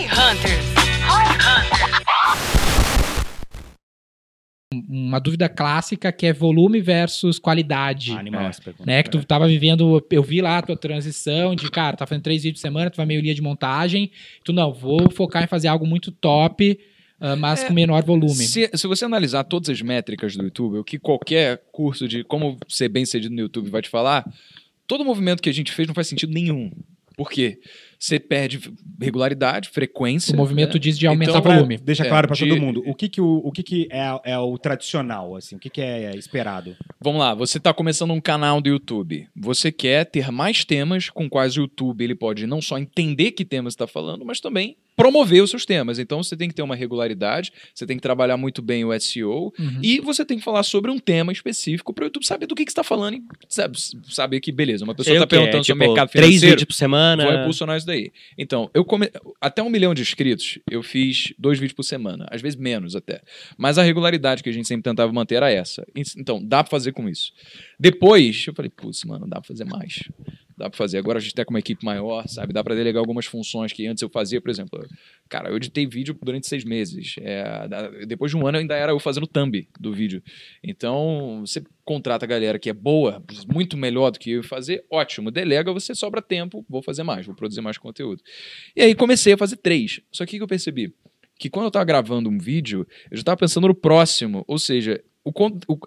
Roy Hunters. Roy Hunters. Uma dúvida clássica que é volume versus qualidade. Animal É. essa pergunta. né? Que tu É. tava vivendo, eu vi lá a tua transição de, cara, tá fazendo três vídeos por semana, tu vai meio dia de montagem, tu não, vou focar em fazer algo muito top, ah, mas É, com menor volume. Se, se você analisar todas as métricas do YouTube, o que qualquer curso de como ser bem sucedido no YouTube vai te falar, todo movimento que a gente fez não faz sentido nenhum. Por quê? Você perde regularidade, frequência. O movimento né? diz de aumentar Então, Pra- volume. Deixa É, claro pra de- todo mundo. O que que, o, o, que que é, é o tradicional, assim? O que que é esperado? Vamos lá, você está começando um canal do YouTube. Você quer ter mais temas com quais o YouTube ele pode não só entender que temas está falando, mas também promover os seus temas. Então você tem que ter uma regularidade, você tem que trabalhar muito bem o SEO Uhum. e você tem que falar sobre um tema específico para o YouTube saber do que, que você está falando e sabe, saber que, beleza, uma pessoa está o perguntando sobre tipo, mercado Três financeiro. vídeos por semana. Vou impulsionar isso daí. Então, eu come... até um milhão de inscritos, eu fiz dois vídeos por semana, às vezes menos até. Mas a regularidade que a gente sempre tentava manter era essa. Então, dá pra fazer com isso. Depois, eu falei, putz, mano, dá pra fazer mais. Dá pra fazer. Agora a gente tá com uma equipe maior, sabe? Dá pra delegar algumas funções que antes eu fazia, por exemplo. Cara, eu editei vídeo durante seis meses. É, depois de um ano ainda era eu fazendo thumb do vídeo. Então, você contrata a galera que é boa, muito melhor do que eu fazer, ótimo. Delega, você sobra tempo, vou fazer mais, vou produzir mais conteúdo. E aí comecei a fazer três. Só que o que eu percebi? Que quando eu tava gravando um vídeo, eu já tava pensando no próximo. Ou seja, o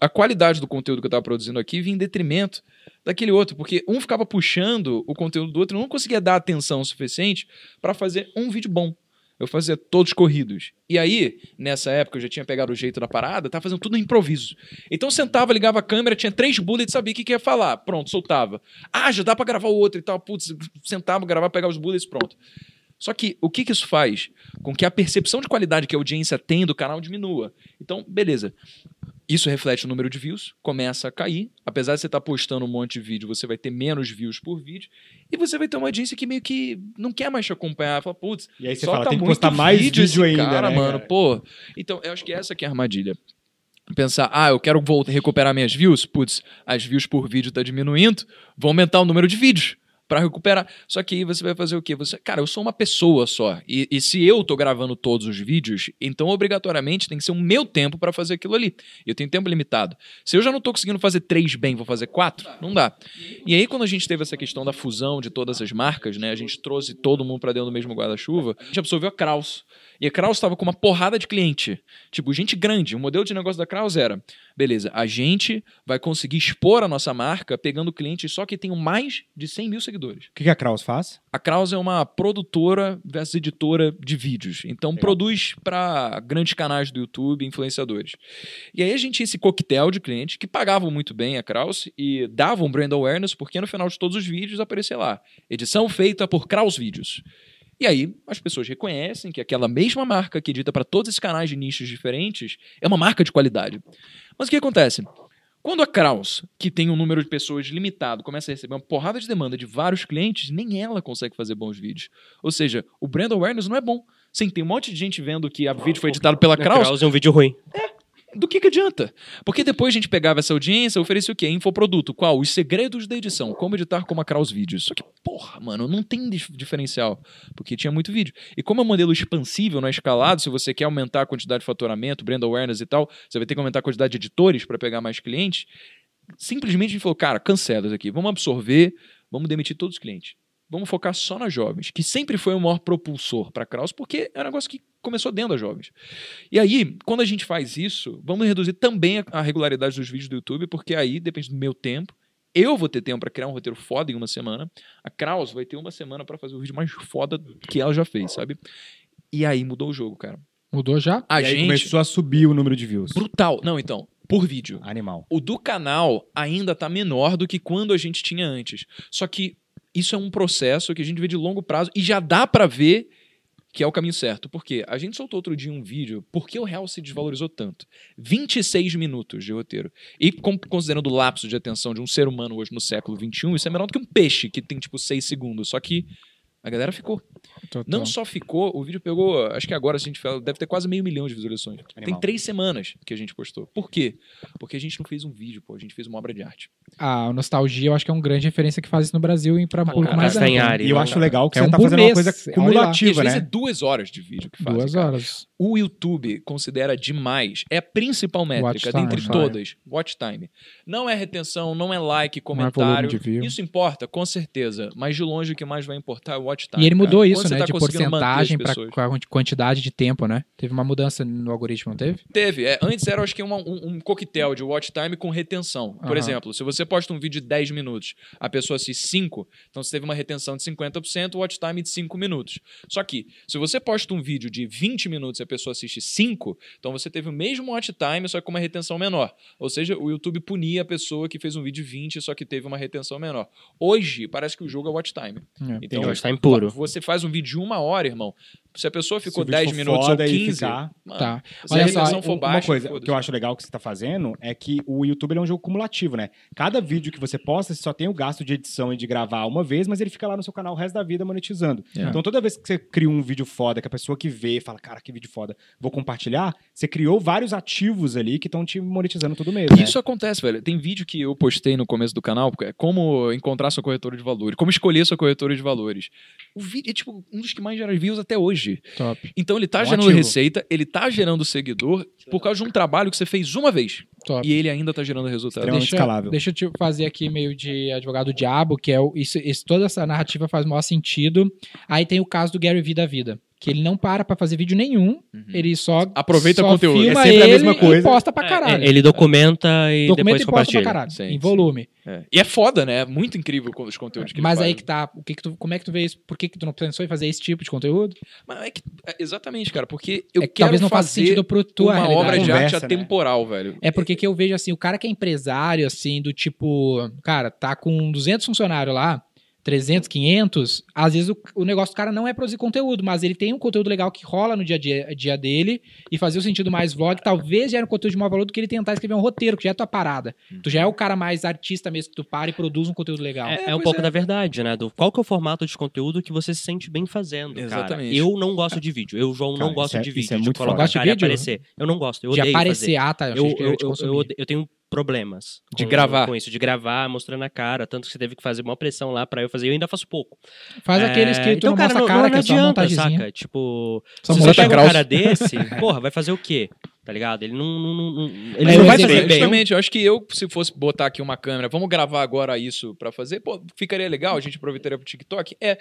a qualidade do conteúdo que eu tava produzindo aqui vinha em detrimento daquele outro, porque um ficava puxando o conteúdo do outro eu não conseguia dar atenção suficiente para fazer um vídeo bom. Eu fazia todos corridos. E aí, nessa época, eu já tinha pegado o jeito da parada, tava fazendo tudo no improviso. Então sentava, ligava a câmera, tinha três bullets, sabia o que, que ia falar. Pronto, soltava. Ah, já dá pra gravar o outro e tal. Putz, sentava, gravar, pegava os bullets, pronto. Só que o que, que isso faz? Com que a percepção de qualidade que a audiência tem do canal diminua. Então, beleza. Isso reflete o número de views, começa a cair. Apesar de você estar postando um monte de vídeo, você vai ter menos views por vídeo. E você vai ter uma audiência que meio que não quer mais te acompanhar. Fala, putz, E aí você só fala, tá tem que postar mais vídeo, esse ainda, cara, né, mano. cara? Pô. Então, eu acho que essa que é a armadilha. Pensar, ah, eu quero voltar, recuperar minhas views. Putz, as views por vídeo tá diminuindo. Vou aumentar o número de vídeos pra recuperar. Só que aí você vai fazer o quê? Você, cara, eu sou uma pessoa só. E, e se eu tô gravando todos os vídeos, então obrigatoriamente tem que ser o meu tempo pra fazer aquilo ali. Eu tenho tempo limitado. Se eu já não tô conseguindo fazer três bem, vou fazer quatro? Não dá. E aí, quando a gente teve essa questão da fusão de todas as marcas, né? A gente trouxe todo mundo pra dentro do mesmo guarda-chuva, a gente absorveu a Kraus. E a Kraus estava com uma porrada de cliente. Tipo, gente grande. O modelo de negócio da Kraus era: beleza, a gente vai conseguir expor a nossa marca pegando clientes só que tenham mais de 100 mil seguidores. O que que a Kraus faz? A Kraus é uma produtora versus editora de vídeos. Então, Legal. produz para grandes canais do YouTube, influenciadores. E aí a gente tinha esse coquetel de clientes que pagavam muito bem a Kraus e davam brand awareness, porque no final de todos os vídeos aparecia lá: edição feita por Kraus Vídeos. E aí as pessoas reconhecem que aquela mesma marca que edita para todos esses canais de nichos diferentes é uma marca de qualidade. Mas o que acontece? Quando a Kraus, que tem um número de pessoas limitado, começa a receber uma porrada de demanda de vários clientes, nem ela consegue fazer bons vídeos. Ou seja, o brand awareness não é bom. Sim, tem um monte de gente vendo que a vídeo foi editado pela Kraus, Kraus é um vídeo ruim. Do que, que adianta? Porque depois a gente pegava essa audiência, oferecia o quê? Infoproduto. Qual? Os segredos da edição. Como editar como a Kraus Vídeos. Só que, porra, mano, não tem dif- diferencial. Porque tinha muito vídeo. E como é um modelo expansível, não é escalado, se você quer aumentar a quantidade de faturamento, brand awareness e tal, você vai ter que aumentar a quantidade de editores para pegar mais clientes. Simplesmente a gente falou, cara, cancela isso aqui. Vamos absorver, vamos demitir todos os clientes. Vamos focar só nas jovens, que sempre foi o maior propulsor para Kraus, porque é um negócio que começou dentro das jovens. E aí, quando a gente faz isso, vamos reduzir também a, regularidade dos vídeos do YouTube, porque aí depende do meu tempo. Eu vou ter tempo para criar um roteiro foda em uma semana. A Kraus vai ter uma semana para fazer o vídeo mais foda que ela já fez, sabe? E aí mudou o jogo, cara. Mudou já? A e aí gente. começou a subir o número de views. Brutal. Não, então, por vídeo. Animal. O do canal ainda tá menor do que quando a gente tinha antes. Só que isso é um processo que a gente vê de longo prazo e já dá pra ver que é o caminho certo. Por quê? A gente soltou outro dia um vídeo, por que o real se desvalorizou tanto? 26 minutos de roteiro. E considerando o lapso de atenção de um ser humano hoje no século XXI, isso é menor do que um peixe que tem tipo 6 segundos. Só que a galera ficou. Total. Não só ficou, o vídeo pegou, acho que agora, se a gente fala, deve ter quase meio milhão de visualizações. Tem Animal. três semanas que a gente postou. Por quê? Porque a gente não fez um vídeo, pô, a gente fez uma obra de arte. A Nostalgia, eu acho que é uma grande referência que faz isso no Brasil e pra público cara, mais amplo. Castanhari. E eu acho legal que É você um tá fazendo uma mês, coisa olha lá. E às cumulativa, vezes né? é duas horas de vídeo que faz. Duas horas. O YouTube considera demais, é a principal métrica Watch time, dentre watch todas, watch time. Não é retenção, não é like, Não é comentário. de view. Isso importa, com certeza, mas de longe o que mais vai importar é o watch time. E ele mudou cara. isso, Quando você né? tá de porcentagem qua- quantidade de tempo, né? Teve uma mudança no algoritmo, não teve? Teve. é, antes era, acho que, uma- um, um coquetel de watch time com retenção. Por Aham. exemplo, se você posta um vídeo de 10 minutos, a pessoa assiste 5, então você teve uma retenção de 50%, watch time de 5 minutos. Só que, se você posta um vídeo de 20 minutos e a pessoa assiste 5, então você teve o mesmo watch time, só que com uma retenção menor. Ou seja, o YouTube punia a pessoa que fez um vídeo de 20, só que teve uma retenção menor. Hoje, parece que o jogo é watch time. É. Então, Watch time puro. você faz um vídeo de uma hora, irmão. Se a pessoa ficou o vídeo 10 for minutos ou foda e 15, ficar- mano, Tá. se a Olha só, for uma baixa, coisa que eu acho legal que você tá fazendo é que o YouTube é um jogo cumulativo, né? Cada vídeo que você posta, você só tem o gasto de edição e de gravar uma vez, mas ele fica lá no seu canal o resto da vida monetizando. É. Então toda vez que você cria um vídeo foda, que a pessoa que vê fala, cara, que vídeo foda, vou compartilhar, você criou vários ativos ali que estão te monetizando todo mês, né? Isso acontece, velho. Tem vídeo que eu postei no começo do canal, porque é como encontrar sua corretora de valores, como escolher sua corretora de valores. O vídeo é tipo um dos que mais gera views até hoje. Top. Então ele tá Um gerando ativo. receita, ele tá gerando seguidor por causa de um trabalho que você fez uma vez. Top. E ele ainda tá gerando resultado. Deixa, escalável. deixa eu te fazer aqui meio de advogado do diabo, que é o, isso, isso- toda essa narrativa faz o maior sentido. Aí tem o caso do Gary Vee da vida, que ele não para pra fazer vídeo nenhum, Uhum. ele só Aproveita só conteúdo. filma É sempre a mesma coisa. e posta pra É, caralho. ele documenta e Documenta depois e posta pra compartilha. caralho, Sim, em sim. volume. É. E é foda, né? É muito incrível os conteúdos que Mas ele aí faz. que tá, o que que tu, como é que tu vê isso? Por que que tu não pensou em fazer esse tipo de conteúdo? Mas é que, é exatamente, cara, porque eu é que quero talvez não faça fazer sentido pro tua uma realidade. obra de Conversa, arte né? atemporal, velho. É porque que eu vejo assim, o cara que é empresário, assim, do tipo, cara, tá com 200 funcionários lá, 300, 500, às vezes o, o negócio do cara não é produzir conteúdo, mas ele tem um conteúdo legal que rola no dia a dia, dia dele e fazer o sentido mais vlog, talvez gere um conteúdo de maior valor do que ele tentar escrever um roteiro, que já é tua parada. Tu já é o cara mais artista mesmo que tu para e produz um conteúdo legal. É, É, é um pouco é. da verdade, né? Do qual que é o formato de conteúdo que você se sente bem fazendo, cara. Exatamente. Eu não gosto de vídeo. Eu, João, Cara, não gosto isso é- de isso vídeo. é de muito colocar cara e Gosta de vídeo? aparecer. Eu não gosto. Eu de odeio aparecer, fazer. ah, tá, eu, Eu, eu, eu, eu tenho problemas De com- gravar. com isso, de gravar, mostrando a cara, tanto que você teve que fazer uma pressão lá pra eu fazer, eu ainda faço pouco. Faz É, aqueles que tu então, não cara, mostra a cara, que é só adianta, montagemzinha. saca? Tipo, Só se você pega um cara desse, porra, vai fazer o quê? Tá ligado? Ele não, não, não- não- ele Mas não vai fazer bem. Justamente, eu acho que eu, se fosse botar aqui uma câmera, vamos gravar agora isso pra fazer, pô, ficaria legal, a gente aproveitaria pro TikTok. É.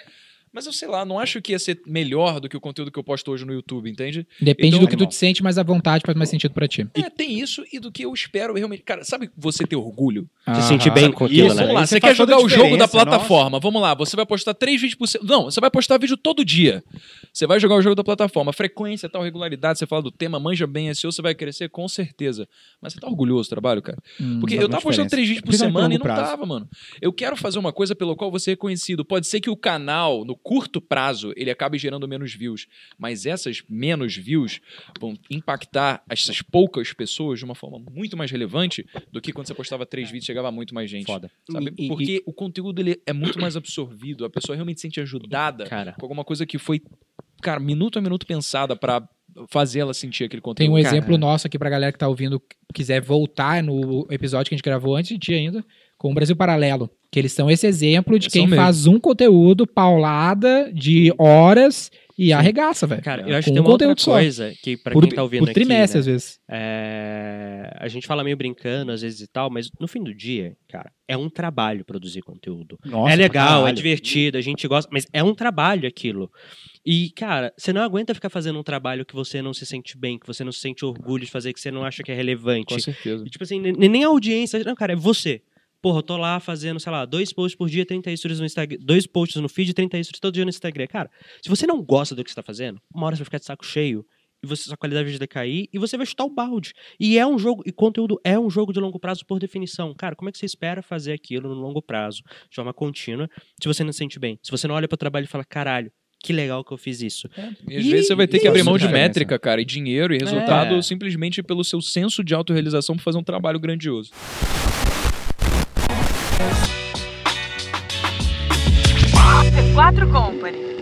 Mas eu sei lá, não acho que ia ser melhor do que o conteúdo que eu posto hoje no YouTube, entende? Depende Então, do que tu animal. te sente mais à vontade, faz mais sentido pra ti. É, tem isso e do que eu espero realmente. Cara, sabe você ter orgulho? Se sentir Aham. bem com aquilo, Isso, né? Vamos lá, você quer jogar a o jogo da plataforma. Vamos lá, você vai postar três vídeos por semana. Não, você vai postar vídeo todo dia. Você vai jogar o jogo da plataforma. Frequência, tal, regularidade, você fala do tema, manja bem SEO, você vai crescer com certeza. Mas você tá orgulhoso do trabalho, cara? Hum. Porque eu tava postando três vídeos por semana e não prazo. tava, mano. Eu quero fazer uma coisa pelo qual você é reconhecido. Pode ser que o canal, no curto prazo, ele acabe gerando menos views. Mas essas menos views vão impactar essas poucas pessoas de uma forma muito mais relevante do que quando você postava três vídeos e chegava muito mais gente. Foda. E- e- Porque o conteúdo ele é muito mais absorvido. A pessoa realmente se sente ajudada Cara, com alguma coisa que foi, cara, minuto a minuto pensada pra fazer ela sentir aquele conteúdo. Tem um Cara. exemplo nosso aqui pra galera que tá ouvindo, quiser voltar no episódio que a gente gravou antes de ti ainda, com o Brasil Paralelo. Que eles são esse exemplo de Eles quem faz um conteúdo paulada de horas e arregaça, velho. cara, eu acho que tem uma outra conteúdo só. coisa que pra Por, quem tá ouvindo por trimestre, aqui, às né, vezes. é, a gente fala meio brincando às vezes e tal, mas no fim do dia, cara, é um trabalho produzir conteúdo. Nossa, é legal, é divertido, a gente gosta, mas é um trabalho aquilo. E, cara, você não aguenta ficar fazendo um trabalho que você não se sente bem, que você não se sente orgulho de fazer, que você não acha que é relevante. Com certeza. E, tipo assim, nem nem a audiência. Não, cara, é você. Porra, eu tô lá fazendo, sei lá, dois posts por dia, 30 stories no Instagram. Dois posts no feed, 30 stories todo dia no Instagram. Cara, se você não gosta do que você tá fazendo, uma hora você vai ficar de saco cheio e você, sua qualidade vai decair e você vai chutar o balde. E é um jogo, e conteúdo é um jogo de longo prazo por definição. Cara, como é que você espera fazer aquilo no longo prazo, de forma contínua, se você não se sente bem? Se você não olha pro trabalho e fala, caralho, que legal que eu fiz isso. E às E- vezes você vai ter que abrir isso, mão de métrica, cara, e dinheiro e resultado É. simplesmente pelo seu senso de autorrealização pra fazer um trabalho grandioso. Quatro Company.